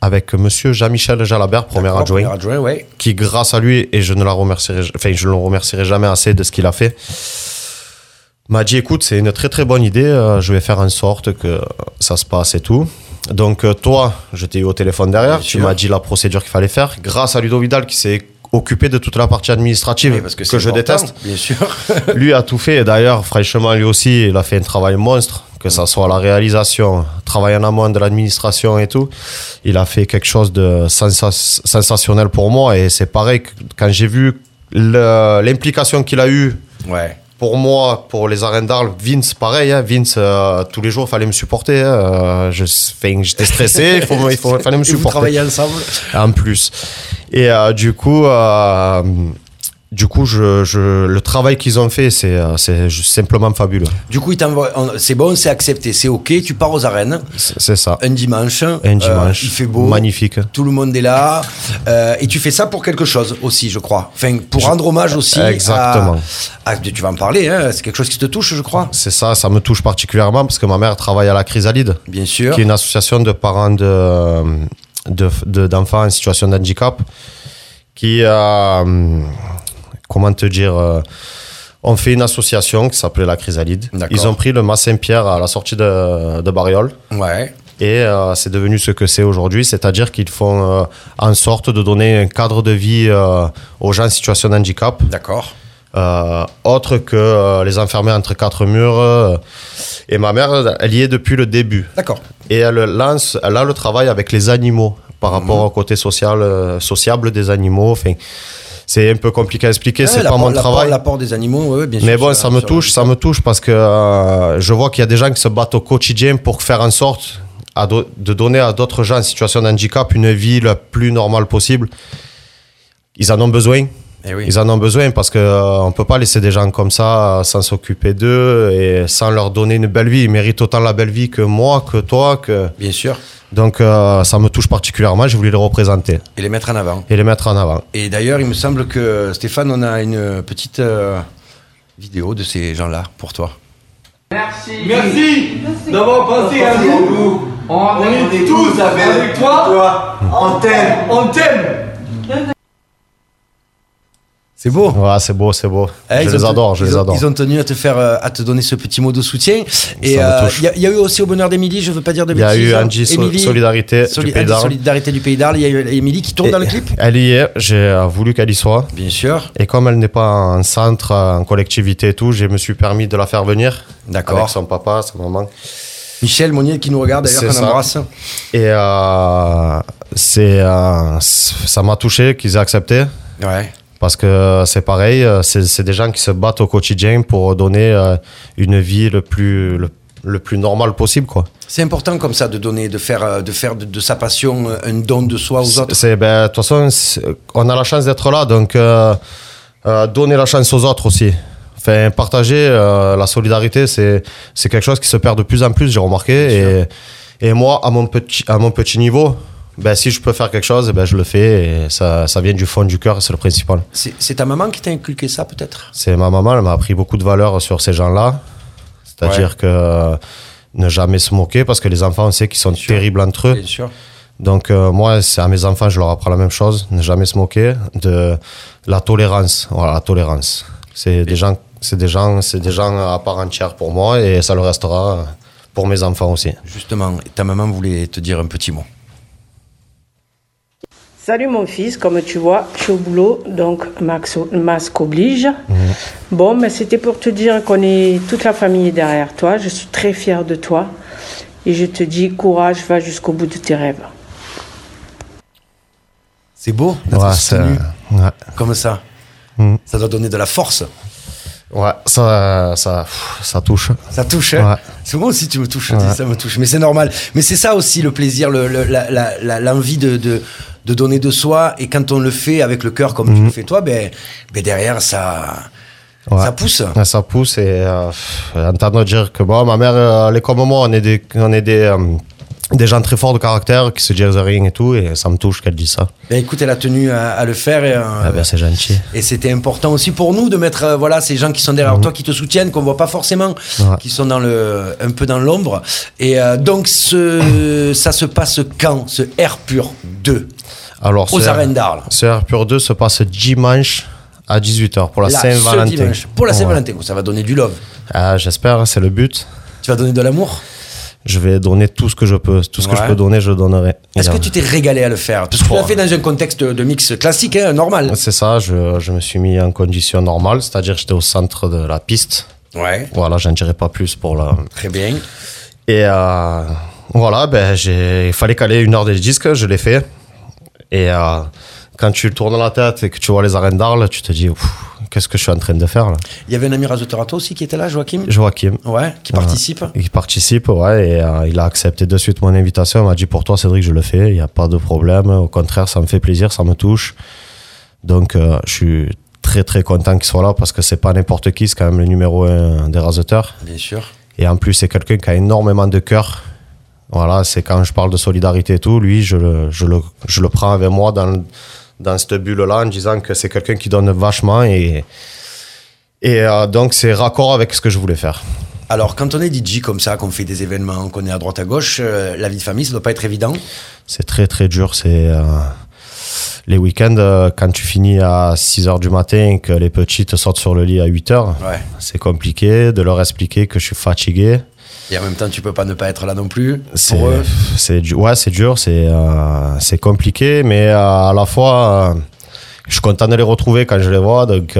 avec monsieur Jean-Michel Jalabert, premier adjoint, premier adjoint, ouais. qui grâce à lui, et je ne la remercierai, enfin, je ne le remercierai jamais assez de ce qu'il a fait, m'a dit écoute, c'est une très très bonne idée, euh, je vais faire en sorte que ça se passe et tout. Donc euh, toi, je t'ai eu au téléphone derrière, Bien tu sûr. m'as dit la procédure qu'il fallait faire, grâce à Ludo Vidal qui s'est occupé de toute la partie administrative Oui, parce que, je déteste. Bien sûr. [LAUGHS] Lui a tout fait et d'ailleurs, franchement, lui aussi, il a fait un travail monstre, que ça soit la réalisation, travail en amont de l'administration et tout. Il a fait quelque chose de sensa- sensationnel pour moi et c'est pareil quand j'ai vu le- l'implication qu'il a eue ouais. Pour moi, pour les arènes d'Arles, Vince, pareil, hein, Vince, euh, tous les jours, il fallait me supporter. hein, euh, je, j'étais stressé, il, faut, me- il faut- il fallait me [LAUGHS] Et vous supporter travaillez ensemble? En plus. Et euh, du coup, euh, du coup, je, je- le travail qu'ils ont fait, c'est, euh, c'est simplement fabuleux. Du coup, c'est bon, c'est accepté, c'est ok. Tu pars aux arènes C'est, c'est ça. un dimanche. Un euh, dimanche. il fait beau. Magnifique. Tout le monde est là. euh, et tu fais ça pour quelque chose aussi, je crois. Enfin, pour rendre hommage aussi. à- Exactement. à- tu vas en parler, hein, c'est quelque chose qui te touche, je crois. C'est ça, ça me touche particulièrement parce que ma mère travaille à la Chrysalide, Bien sûr. qui est une association de parents de, de- de- d'enfants en situation de handicap, qui a, hum, comment te dire, euh, on fait une association qui s'appelait la Chrysalide. Ils ont pris le Mas Saint-Pierre à la sortie de, de Bariol. Ouais. Et euh, c'est devenu ce que c'est aujourd'hui, c'est-à-dire qu'ils font euh, en sorte de donner un cadre de vie euh, aux gens en situation de handicap, D'accord. autre que les enfermer entre quatre murs. et ma mère, elle y est depuis le début. D'accord. Et elle lance, elle a le travail avec les animaux par Mhm. rapport au côté social, sociable des animaux. Enfin, c'est un peu compliqué à expliquer, Ouais, c'est pas mon travail. L'apport des animaux, ouais, bien sûr. Mais bon, ça me touche, ça me touche parce que euh, je vois qu'il y a des gens qui se battent au quotidien pour faire en sorte à do- de donner à d'autres gens en situation de handicap une vie la plus normale possible. Ils en ont besoin. Eh oui. Ils en ont besoin parce que euh, on peut pas laisser des gens comme ça euh, sans s'occuper d'eux et sans leur donner une belle vie. Ils méritent autant la belle vie que moi, que toi, que Bien sûr. Donc euh, ça me touche particulièrement. Je voulais les représenter Et les mettre en avant. et les mettre en avant. Et d'ailleurs, il me semble que Stéphane, on a une petite euh, vidéo de ces gens-là pour toi. Merci d'avoir pensé à nous. On, est, tous avec, toi. On t'aime. On t'aime. C'est beau. Ouais, c'est beau, c'est beau. Eh, je les adore, je les ont- adore. Ils ont tenu à te faire, euh, à te donner ce petit mot de soutien. Et me euh, il y, a- il y a eu aussi au bonheur d'Émilie, je veux pas dire de Il y a bêtises. eu hein. Angie Émilie- Solidarité Soli- du Pays Angie d'Arles. Solidarité du Pays d'Arles. Il y a eu Émilie qui tourne dans le clip. Elle y est, j'ai euh, voulu qu'elle y soit. Bien sûr. Et comme elle n'est pas en centre, en collectivité et tout, je me suis permis de la faire venir. D'accord. Avec son papa, sa maman. Michel Monnier qui nous regarde d'ailleurs, qu'on embrasse. Et euh, c'est, euh, ça m'a touché qu'ils aient accepté. Ouais. Parce que c'est pareil, euh, c'est des gens qui se battent au quotidien pour donner euh, une vie le plus, le, le plus normal possible. Quoi. C'est important comme ça de donner, de faire, euh, de, faire de, de sa passion euh, un don de soi aux autres. C'est, ben, de toute façon, on a la chance d'être là, donc euh, euh, donner la chance aux autres aussi. Enfin, partager euh, la solidarité, c'est, c'est quelque chose qui se perd de plus en plus, j'ai remarqué. Et, et moi, à mon petit, à mon petit niveau, ben, si je peux faire quelque chose, ben, je le fais. Et ça, ça vient du fond du cœur, c'est le principal. C'est ta maman qui t'a inculqué ça peut-être? C'est ma maman, elle m'a appris beaucoup de valeurs sur ces gens-là. C'est-à-dire Ouais. que ne jamais se moquer, parce que les enfants, on sait qu'ils sont terribles entre eux. Bien sûr. Donc euh, moi, à mes enfants, je leur apprends la même chose, ne jamais se moquer de la tolérance. Voilà, la tolérance. C'est des gens, c'est des gens, c'est des gens à part entière pour moi et ça le restera pour mes enfants aussi. Justement, ta maman voulait te dire un petit mot. Salut mon fils, comme tu vois, je suis au boulot, donc Max, masque oblige. Bon, mais c'était pour te dire qu'on est toute la famille derrière toi. Je suis très fière de toi et je te dis courage, va jusqu'au bout de tes rêves. C'est beau d'être Ouais, c'est- soutenu ouais. comme ça. Mm. Ça doit donner de la force. Ouais, ça, ça, ça touche. Ça touche. hein Ouais. C'est moi aussi, tu me touches. Ouais. Ça me touche. Mais c'est normal. Mais c'est ça aussi le plaisir, le- le- la- la- la- l'envie de, de, de donner de soi. Et quand on le fait avec le cœur, comme tu Mhm. le fais toi, ben, ben derrière, ça. Ouais. Ça pousse Ça pousse et euh, entendre dire que bon, ma mère, euh, elle est comme moi, on est des, on est des, euh, des gens très forts de caractère qui se disent rien et tout, et ça me touche qu'elle dise ça. Ben, écoute, elle a tenu à, à le faire et, euh, Ah ben, c'est gentil. et c'était important aussi pour nous de mettre euh, voilà ces gens qui sont derrière toi, qui te soutiennent, qu'on voit pas forcément, Ouais. qui sont dans le un peu dans l'ombre. Et euh, donc ce, ça se passe quand? Ce Air Pur 2 Alors, aux arènes d'Arles Ce Air Pur 2 se passe dimanche à 18h pour la Saint-Valentin. Pour la Ouais. Saint-Valentin, ça va donner du love. Ah, J'espère, c'est le but. Tu vas donner de l'amour? Je vais donner tout ce que je peux. Tout ce que je peux donner, je donnerai. Est-ce que tu t'es régalé à le faire? Parce que tu l'as fait dans un contexte de mix classique, hein, normal. C'est ça, je, je me suis mis en condition normale, c'est-à-dire j'étais au centre de la piste. Ouais, Voilà, j'en dirai pas plus pour la. très bien. Et euh, voilà, ben, il fallait caler une heure de disque, je l'ai fait. Et euh, quand tu tournes la tête et que tu vois les arènes d'Arles, tu te dis, qu'est-ce que je suis en train de faire là? Il y avait un ami toi aussi qui était là, Joachim? Joachim. Ouais, qui participe. Il participe, ouais, et euh, il a accepté de suite mon invitation. Il m'a dit pour toi, Cédric, je le fais, il n'y a pas de problème. Au contraire, ça me fait plaisir, ça me touche. Donc, euh, je suis très très content qu'il soit là parce que c'est pas n'importe qui, c'est quand même le numéro un des raseteurs. Bien sûr. Et en plus, c'est quelqu'un qui a énormément de cœur. Voilà, c'est quand je parle de solidarité et tout, lui, je le, je le, je le prends avec moi dans, dans cette bulle-là en disant que c'est quelqu'un qui donne vachement et, et euh, donc c'est raccord avec ce que je voulais faire. Alors, quand on est DJ comme ça, qu'on fait des événements, qu'on est à droite à gauche, euh, la vie de famille, ça doit pas être évident. C'est très très dur. C'est euh, les week-ends euh, quand tu finis à 6 h du matin et que les petits te sortent sur le lit à 8 h Ouais. C'est compliqué de leur expliquer que je suis fatigué. Et en même temps, tu peux pas ne pas être là non plus. C'est Pour eux. c'est ouais c'est dur, c'est euh, c'est compliqué, mais euh, à la fois euh, je suis content de les retrouver quand je les vois, donc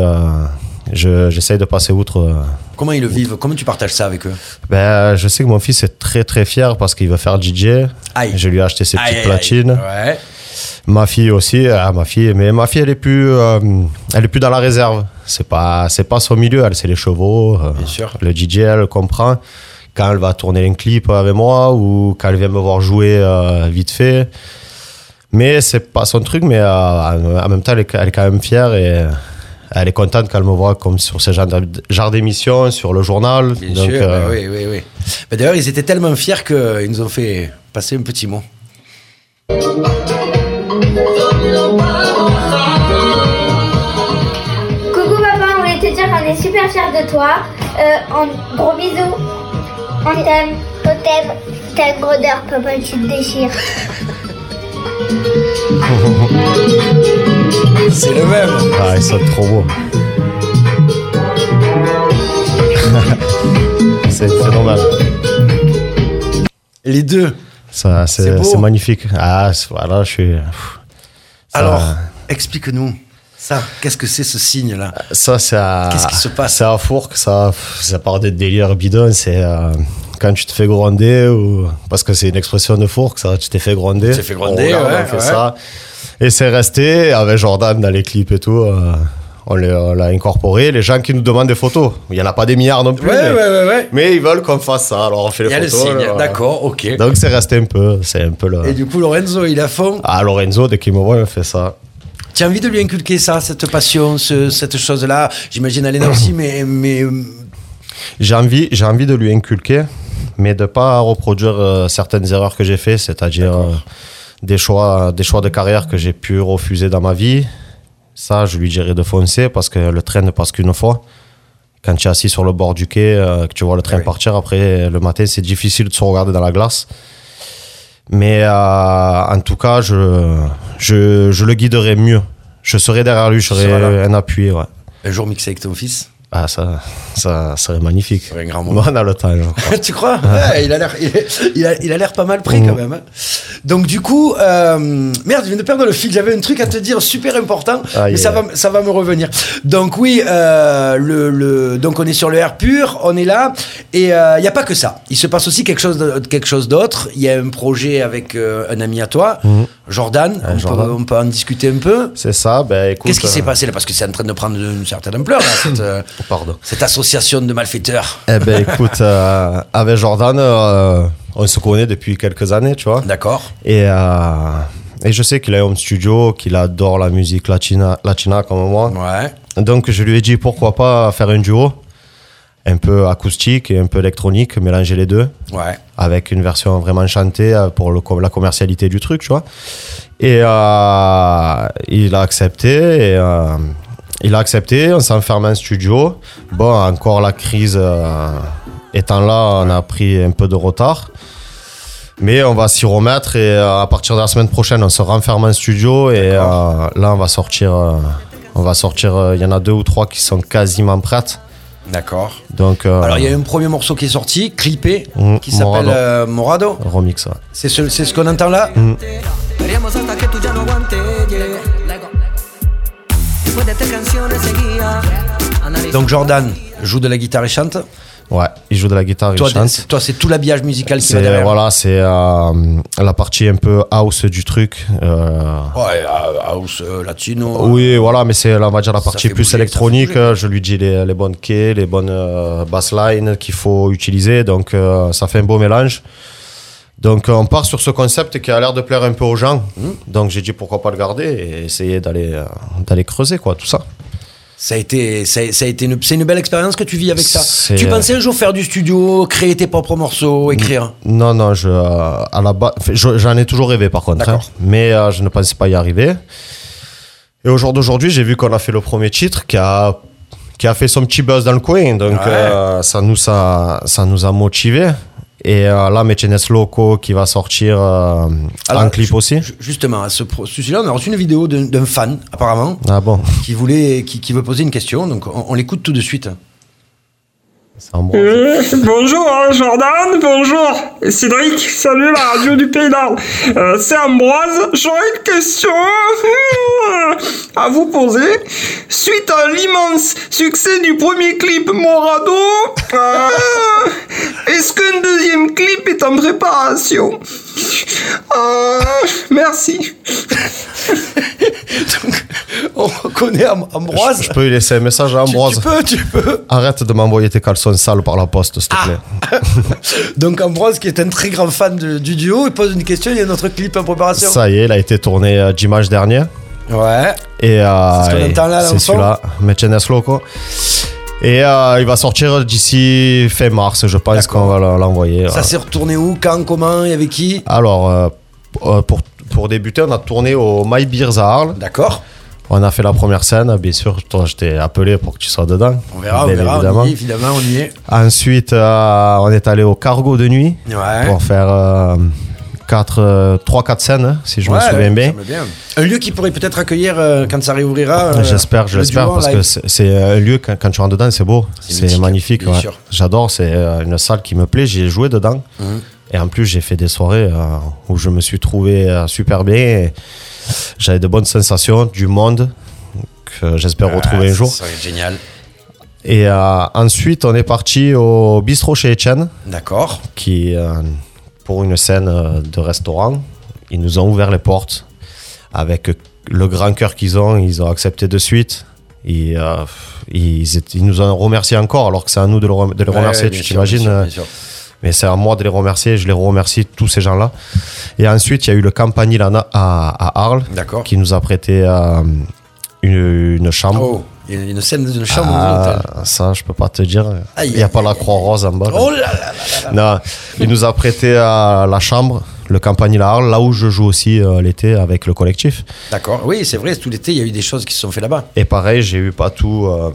je- j'essaye de passer outre. Comment ils le vivent? Comment tu partages ça avec eux? Ben, je sais que mon fils est très très fier parce qu'il veut faire DJ. Aïe. Je lui ai acheté ses Aïe, petites aïe. platines. Ouais. Ma fille aussi, ah, ma fille, mais ma fille elle est plus, euh, elle est plus dans la réserve. C'est pas, c'est pas son milieu, elle c'est les chevaux. euh, Bien sûr. Le DJ elle comprend quand elle va tourner un clip avec moi ou quand elle vient me voir jouer euh, vite fait. Mais c'est pas son truc, mais euh, en même temps elle est, elle est quand même fière et elle est contente quand elle me voit comme sur ce genre de- genre d'émission, sur le journal. Bien Donc, sûr. euh, bah oui, oui, oui. Bah, D'ailleurs, ils étaient tellement fiers qu'ils nous ont fait passer un petit mot. Coucou papa, on voulait te dire qu'on est super fiers de toi. Euh, en gros bisous. On t'aime. On t'aime. T'as une brodeur, papa, tu te déchires. [LAUGHS] C'est le même. Ah, ils sont trop beaux. [LAUGHS] c'est phénoménal. Les deux. Ça, C'est magnifique. Ah, voilà, je suis. pff, ça- Alors, explique-nous. Ça, qu'est-ce que c'est ce signe-là? Ça, c'est. Qu'est-ce qui se passe? C'est à Fourques, ça, ça part des délires bidons. C'est euh, quand tu te fais gronder, ou. Parce que c'est une expression de Fourques, ça, tu t'es fait gronder. Tu t'es fait gronder, On ouais, on fait ouais. ça. Et c'est resté avec Jordan dans les clips et tout. euh, on l'a incorporé. Les gens qui nous demandent des photos, il n'y en a pas des milliards non plus. Ouais, mais, ouais, ouais, mais ils veulent qu'on fasse ça, alors on fait les Il y a le photos. signe. D'accord, ok. Donc c'est resté un peu, c'est un peu le. Et du coup, Lorenzo, il a fond? Ah, Lorenzo, dès qu'il me voit, il fait ça. Tu as envie de lui inculquer ça, cette passion, ce- cette chose-là J'imagine Alena [CLEARS THROAT] aussi, mais, mais euh, J'ai envie, j'ai envie de lui inculquer, mais de pas reproduire euh, certaines erreurs que j'ai fait, c'est-à-dire euh, des choix, des choix de carrière que j'ai pu refuser dans ma vie. Ça, je lui dirais de foncer parce que le train ne passe qu'une fois. Quand tu es assis sur le bord du quai, euh, que tu vois le train Oui. partir, après le matin, c'est difficile de se regarder dans la glace. Mais euh, en tout cas, je, je, je le guiderai mieux. Je serai derrière lui, je serai un appui. Ouais. un jour mixé avec ton fils. Ah, ça, ça serait magnifique. serait un grand moment. Bon, on a le temps, [LAUGHS] tu crois? Ouais, Il a l'air, il, il a, il a l'air pas mal pris quand même. hein. Donc du coup, euh, merde, je viens de perdre le fil. J'avais un truc à te dire super important, Aïe, mais ça va, ça va me revenir. Donc oui, euh, le, le, donc on est sur le air pur, on est là, et euh, il n'y a pas que ça. Il se passe aussi quelque chose, de- quelque chose d'autre. Il y a un projet avec euh, un ami à toi, Jordan. on, Jordan. Peut, on peut en discuter un peu. C'est ça, ben écoute. Qu'est-ce qui s'est euh, passé là? Parce que c'est en train de prendre une certaine ampleur, là, cette, euh, [LAUGHS] Pardon. cette association de malfaiteurs. Eh ben écoute, euh, avec Jordan, euh, on se connaît depuis quelques années, tu vois. D'accord Et, euh, et je sais qu'il a un home studio, qu'il adore la musique latina, latina comme moi. Ouais. Donc je lui ai dit pourquoi pas faire un duo, un peu acoustique et un peu électronique, mélanger les deux, Ouais. avec une version vraiment chantée pour le, la commercialité du truc, tu vois. Et euh, il a accepté. Et, euh, il a accepté, on s'est enfermé en studio. Bon, encore la crise euh, étant là, on a pris un peu de retard. Mais on va s'y remettre et euh, à partir de la semaine prochaine, on se renferme en studio et euh, là, on va sortir. euh, on va sortir. euh, Il y en a deux ou trois qui sont quasiment prêtes. D'accord. Donc, euh, Alors, il y a un premier morceau qui est sorti, clippé, Mm, qui s'appelle Morado. euh, Morado. remix. ouais. C'est ce, qu'on entend là Queríamos Donc, Jordan joue de la guitare et chante. Ouais, il joue de la guitare, Toi, il chante. c'est- toi, c'est tout l'habillage musical qui va derrière. voilà, c'est euh, la partie un peu house du truc. euh, Ouais, euh, house, euh, latino. oui, voilà, mais c'est on va dire la partie plus bouger, électronique. Je lui dis les, les bonnes quais, les bonnes euh, basslines qu'il faut utiliser. Donc euh, ça fait un beau mélange. Donc on part sur ce concept qui a l'air de plaire un peu aux gens. Mmh. Donc j'ai dit pourquoi pas le garder et essayer d'aller euh, d'aller creuser quoi tout ça. Ça a été, ça a, ça a été une, c'est une belle expérience que tu vis avec ça. Tu pensais un jour faire du studio, créer tes propres morceaux, écrire Non, non, je, euh, à la base, j'en ai toujours rêvé par contre, hein, mais euh, je ne pensais pas y arriver. Et au jour d'aujourd'hui, j'ai vu qu'on a fait le premier titre qui a, qui a fait son petit buzz dans le coin, donc Ouais. euh, ça, nous a, ça nous a motivés. Et euh, là, Mechenes Loco qui va sortir euh, Alors, en clip aussi. ju- Justement, à ce celui-là, on a reçu une vidéo d'un fan, apparemment, Ah bon, qui voulait, qui, qui veut poser une question. Donc, on, on l'écoute tout de suite. C'est un bon. Euh, bonjour hein, Jordan, bonjour Cédric, salut la radio du Pays d'Arles. Euh, c'est Ambroise, j'aurais une question à vous poser. Suite à l'immense succès du premier clip Morado, euh, est-ce qu'un deuxième clip est en préparation? Euh, Merci. Donc, [LAUGHS] on reconnaît Am- Ambroise. Je peux lui laisser un message à Tu- Ambroise. Tu, peux, tu peux. Arrête de m'envoyer tes caleçons sales par la poste, s'il te Ah. plaît. [LAUGHS] Donc, Ambroise, qui est un très grand fan de- du duo, il pose une question. Il y a notre clip en préparation. Ça y est, il a été tourné euh, dimanche dernier. Ouais. Et euh, C'est ce qu'on et entend là, dans le c'est son celui-là, Mechenes Loco. Et euh, il va sortir d'ici fin mars, je pense qu'on va l'envoyer. Ça voilà. s'est retourné où Quand Comment Et avec qui? Alors, euh, euh, pour, pour débuter, on a tourné au My Beers à Arles. D'accord. On a fait la première scène, bien sûr, toi je t'ai appelé pour que tu sois dedans. On verra, on verra. évidemment. On y est, évidemment, on y est. Ensuite, euh, on est allé au Cargo de nuit Ouais. pour faire euh, 3-4 scènes, hein, si je me souviens bien. Un lieu qui pourrait peut-être accueillir euh, quand ça réouvrira. euh, J'espère, j'espère, parce que live. c'est c'est un lieu, quand, quand tu rentres dedans, c'est beau, C'est magnifique. ouais. J'adore, c'est euh, une salle qui me plaît, j'y ai joué dedans. Mhm. Et en plus, j'ai fait des soirées euh, où je me suis trouvé euh, super bien. et J'avais de bonnes sensations, du monde que j'espère retrouver Ah, un jour. Ça serait génial. Et euh, ensuite, on est parti au bistrot chez Etienne, D'accord. qui, euh, pour une scène euh, de restaurant, ils nous ont ouvert les portes avec le grand cœur qu'ils ont. Ils ont accepté de suite. Et, euh, ils, étaient- ils nous ont remercié encore, alors que c'est à nous de, le de les Ouais, remercier, ouais, tu bien sûr, t'imagines euh. Mais c'est à moi de les remercier, je les remercie tous ces gens-là. Et ensuite, il y a eu le Campanile à, à, Arles, D'accord. qui nous a prêté euh, une, une chambre. Oh, il y a une scène d'une chambre Ah, dans ça, je peux pas te dire. Aïe, Il n'y a aïe, pas la croix rose en bas. Oh là là là là. Non, il nous a prêté à la chambre, le Campanile à Arles, là où je joue aussi euh, l'été avec le collectif. D'accord. Oui, c'est vrai, tout l'été, il y a eu des choses qui se sont faites là-bas. Et pareil, j'ai eu Patou euh,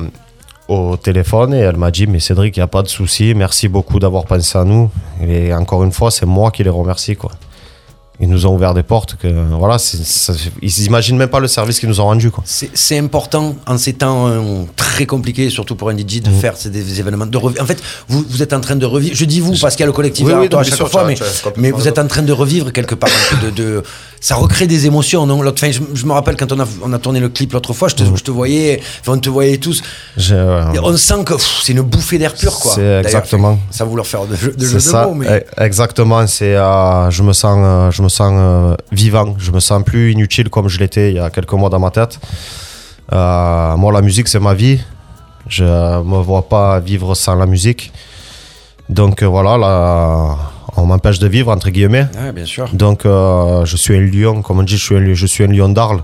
au téléphone et elle m'a dit Mais Cédric, il n'y a pas de souci, merci beaucoup d'avoir pensé à nous. Et encore une fois, c'est moi qui les remercie. Quoi. Ils nous ont ouvert des portes que voilà, ça- ils n'imaginent même pas le service qu'ils nous ont rendu. Quoi. C'est important en ces temps euh, très compliqués, surtout pour un DJ, Mm. de faire ces des événements. De en fait, vous, vous êtes en train de revivre. Je dis vous parce qu'il y a le collectif Oui, oui, toi à chaque sûr, fois, mais, vous êtes en train de revivre quelque part un peu de, de- Ça recrée des émotions, non? L'autre, enfin, je, je me rappelle quand on a, on a tourné le clip l'autre fois, je te, Mm. je te voyais, on te voyait tous. Euh, on sent que c'est une bouffée d'air pur, quoi. Exactement. Ça vouloir faire de, de jeu de ça, mots, mais. e- exactement. C'est, euh, je me sens, euh, je me sens euh, vivant. Je me sens plus inutile comme je l'étais il y a quelques mois dans ma tête. Euh, moi, la musique, c'est ma vie. Je me vois pas vivre sans la musique. Donc euh, voilà, là, on m'empêche de vivre entre guillemets. Ouais, bien sûr. Donc je suis un lion, comme on dit, je suis un, je suis un lion d'Arles.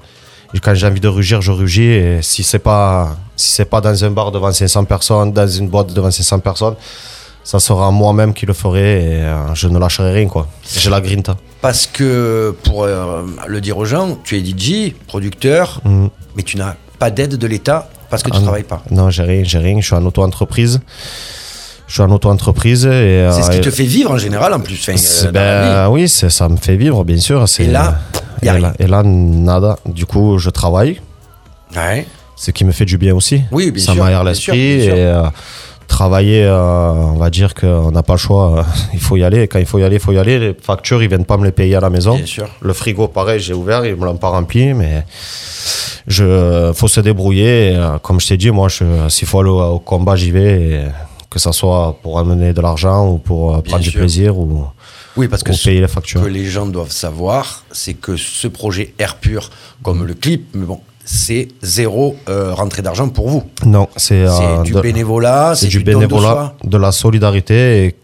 Quand j'ai envie de rugir, je rugis. Et si c'est pas Si c'est pas dans un bar devant 500 personnes, dans une boîte devant 500 personnes, ça sera moi-même qui le ferai et euh, je ne lâcherai rien quoi. J'ai la grinta. Parce que, pour euh, le dire aux gens, tu es DJ, producteur, mais tu n'as pas d'aide de l'État parce que tu Ah ne travailles pas. Non, j'ai rien, j'ai rien. Je suis en auto-entreprise. Je suis en auto-entreprise et. C'est ce euh, qui te fait vivre en général en plus. enfin, euh, ben, oui, c'est- ça me fait vivre, bien sûr. Et là, y et rien. là, et là, nada. Du coup, je travaille, Ouais. ce qui me fait du bien aussi. Oui, bien ça sûr, m'aère bien sûr, l'esprit. Et euh, travailler, euh, on va dire qu'on n'a pas le choix. euh, [LAUGHS] il faut y aller. Quand il faut y aller, il faut y aller. Les factures, ils viennent pas me les payer à la maison. Bien sûr. Le frigo, pareil, j'ai ouvert, ils me l'ont pas rempli, mais je faut se débrouiller. Et, euh, comme je t'ai dit, moi, je- s'il faut aller au, au combat, j'y vais. et que ça soit pour amener de l'argent ou pour prendre du plaisir ou, Oui, parce que ce payer les factures. que les gens doivent savoir, c'est que ce projet Air Pur, comme le clip, mais bon, c'est zéro euh, rentrée d'argent pour vous. Non, c'est euh, du de- bénévolat, c'est du du don de bénévolat, de, la solidarité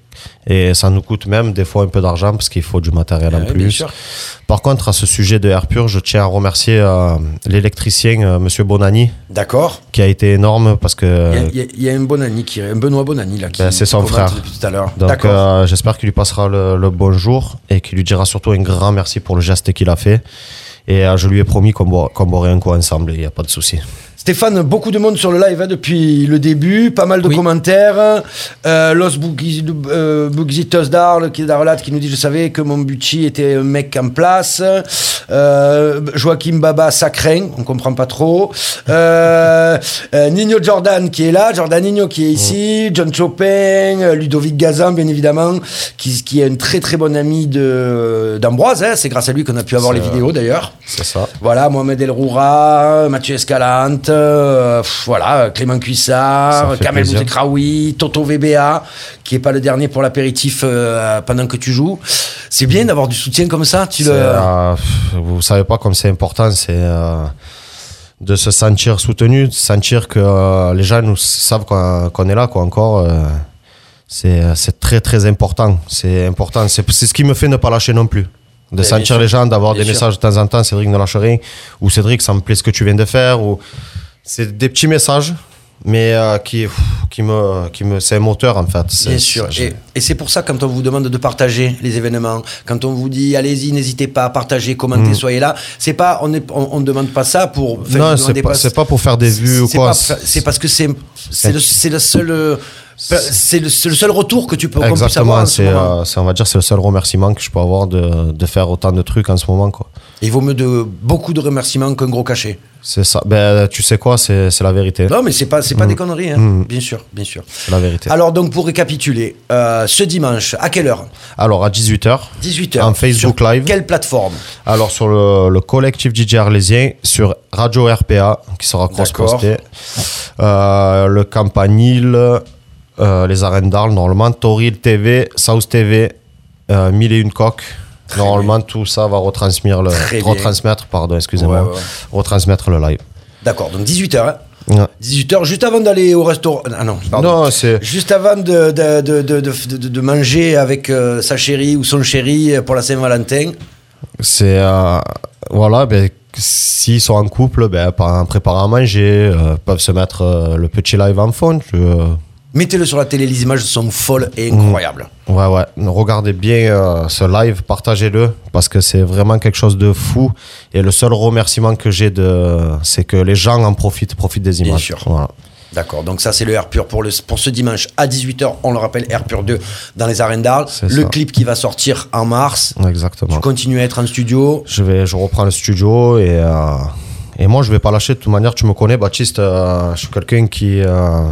et, et ça nous coûte même des fois un peu d'argent parce qu'il faut du matériel en bien plus. Par contre, à ce sujet de Air Pur, je tiens à remercier euh, l'électricien Monsieur Bonani D'accord. qui a été énorme parce que Il y a- y, y un Bonani, qui, un Benoît Bonani là, qui Ben, c'est son frère. tout à l'heure. Donc D'accord. j'espère qu'il lui passera le, le bonjour et qu'il lui dira surtout un grand merci pour le geste qu'il a fait. Et euh, je lui ai promis qu'on boirait un coup ensemble, il n'y a pas de souci. Stéphane, beaucoup de monde sur le live hein, depuis le début, pas mal de Oui. commentaires. Euh, Los Bugui- euh, Bugitos d'Arles qui qui nous dit Je savais que mon Bucci était un mec en place. Euh, Joachim Baba, ça craint, on comprend pas trop. Euh, Nino Jordan qui est là, Jordan Nino qui est ici, John Chopin, Ludovic Gazan, bien évidemment, qui, qui est un très très bon ami d'Ambroise. hein. C'est grâce à lui qu'on a pu avoir les vidéos d'ailleurs. C'est ça. Voilà, Mohamed El Roura, Mathieu Escalante, euh, voilà, Clément Cuissard, Kamel plaisir. Bouzekraoui, Toto VBA, qui est pas le dernier pour l'apéritif euh, pendant que tu joues. C'est bien d'avoir du soutien comme ça. Tu le... euh, vous savez pas comme c'est important, c'est de se sentir soutenu, de sentir que les gens nous savent qu'on est là, quoi, encore. c'est très très important. C'est important. C'est ce qui me fait ne pas lâcher non plus. De sentir sûr. les gens, d'avoir des sûr. messages de temps en temps, Cédric ne lâche rien, ou Cédric, ça me plaît ce que tu viens de faire, ou c'est des petits messages, mais euh, qui, qui me, qui me, c'est un moteur en fait. Bien sûr. Et, et c'est pour ça, quand on vous demande de partager les événements, quand on vous dit allez-y, n'hésitez pas à partager, commenter, soyez là, c'est pas, on ne on, on demande pas ça pour. enfin, non, c'est pas, c'est pas pour faire des vues ou quoi. pas- C'est parce que c'est c'est le, c'est le seul. Euh, C'est le, seul retour que tu peux qu'on puisse avoir Exactement, euh, on va dire c'est le seul remerciement que je peux avoir de, de faire autant de trucs en ce moment quoi. Il vaut mieux de beaucoup de remerciements qu'un gros cachet. C'est ça. Ben tu sais quoi, c'est, la vérité. Non, mais c'est pas, c'est pas Mm. des conneries, hein. Mm. bien sûr, bien sûr. C'est la vérité. Alors donc pour récapituler, euh, ce dimanche, à quelle heure? Alors à 18h 18h. en Facebook Sur Live. Quelle plateforme? Alors sur le, le collectif DJ Arlésien, sur Radio RPA qui sera cross-posté, Euh, le Campanile, euh, les arènes d'Arles normalement, Toril TV, South TV, euh, Mille et une coques. Normalement tout ça va retransmettre le, Très bien. retransmettre, pardon, excusez-moi, Ouais, ouais, ouais. retransmettre le live. D'accord, donc 18h. Hein Ouais. 18h, juste avant d'aller au restaurant. Ah non, pardon. Non, c'est Juste avant de, de, de, de, manger avec euh, sa chérie ou son chéri pour la Saint-Valentin. C'est euh, voilà, ben, s'ils sont en couple, ben, en préparant à manger, euh, peuvent se mettre euh, le petit live en fond. euh, Mettez-le sur la télé, les images sont folles et incroyables. ouais, ouais. Regardez bien euh, ce live, partagez-le parce que c'est vraiment quelque chose de fou. Et le seul remerciement que j'ai de, c'est que les gens en profitent, profitent des Bien images. sûr. Voilà. D'accord, donc ça c'est le Air Pur pour, le, pour ce dimanche à 18h, on le rappelle, Air Pur 2 dans les arènes d'Arles. Le ça. clip qui va sortir en mars. Exactement. Tu continues à être en studio. Je vais, je reprends le studio et euh, et moi je vais pas lâcher. De toute manière, tu me connais, Baptiste. euh, je suis quelqu'un qui, euh,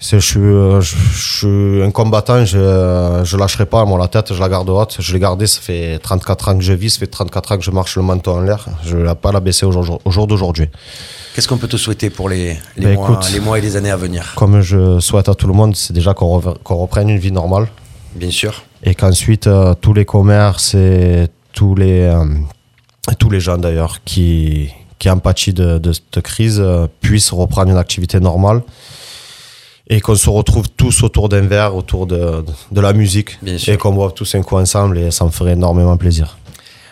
je suis, euh, je, je suis un combattant. Je, je lâcherai pas. Moi, la tête, je la garde haute. Je l'ai gardée. Ça fait 34 ans que je vis. Ça fait 34 ans que je marche le manteau en l'air. Je vais pas la baisser au jour, au jour d'aujourd'hui. Qu'est-ce qu'on peut te souhaiter pour les, les, Ben, mois, écoute. les mois et les années à venir? Comme je souhaite à tout le monde, c'est déjà qu'on qu'on reprenne une vie normale. Bien sûr. et qu'ensuite euh, tous les commerces et tous les, euh, tous les gens d'ailleurs qui, qui de, de cette crise euh, puissent reprendre une activité normale et qu'on se retrouve tous autour d'un verre, autour de, de, la musique Bien sûr. et qu'on boive tous un coup ensemble et ça me ferait énormément plaisir.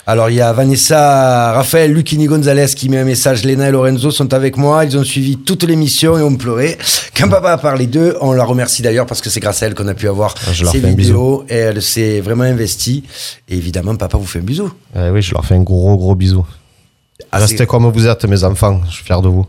Alors il y a Vanessa, Raphaël, Lucini Gonzalez qui met un message. Léna et Lorenzo sont avec moi. Ils ont suivi toute l'émission et ont pleuré. Quand papa a parlé d'eux, on la remercie d'ailleurs parce que c'est grâce à elle qu'on a pu avoir Ah, ces vidéos et elle s'est vraiment investie. Et évidemment, papa vous fait un bisou. Eh oui, je leur fais un gros gros bisou. Ah, Restez comme vous êtes, mes enfants. Je suis fier de vous.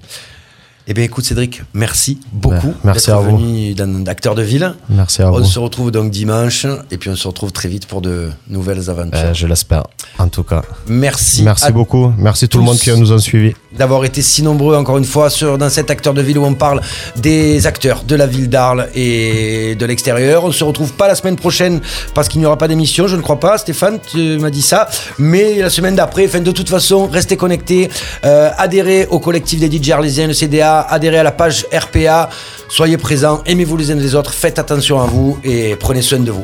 Eh bien écoute Cédric, merci beaucoup. Ouais, merci d'être à vous. venu dans d'acteur de ville. Merci à On vous. se retrouve donc dimanche et puis on se retrouve très vite pour de nouvelles aventures. Euh, je l'espère, en tout cas. Merci. Merci beaucoup. Merci tout le monde qui nous a suivis. D'avoir été si nombreux encore une fois dans cet acteur de ville où on parle des acteurs de la ville d'Arles et de l'extérieur. On se retrouve pas la semaine prochaine parce qu'il n'y aura pas d'émission, je ne crois pas. Stéphane, tu m'as dit ça. Mais la semaine d'après, de toute façon, restez connectés, euh, adhérez au collectif des DJ arlésiens, le CDA, adhérez à la page RPA, soyez présents, aimez-vous les uns les autres, faites attention à vous et prenez soin de vous.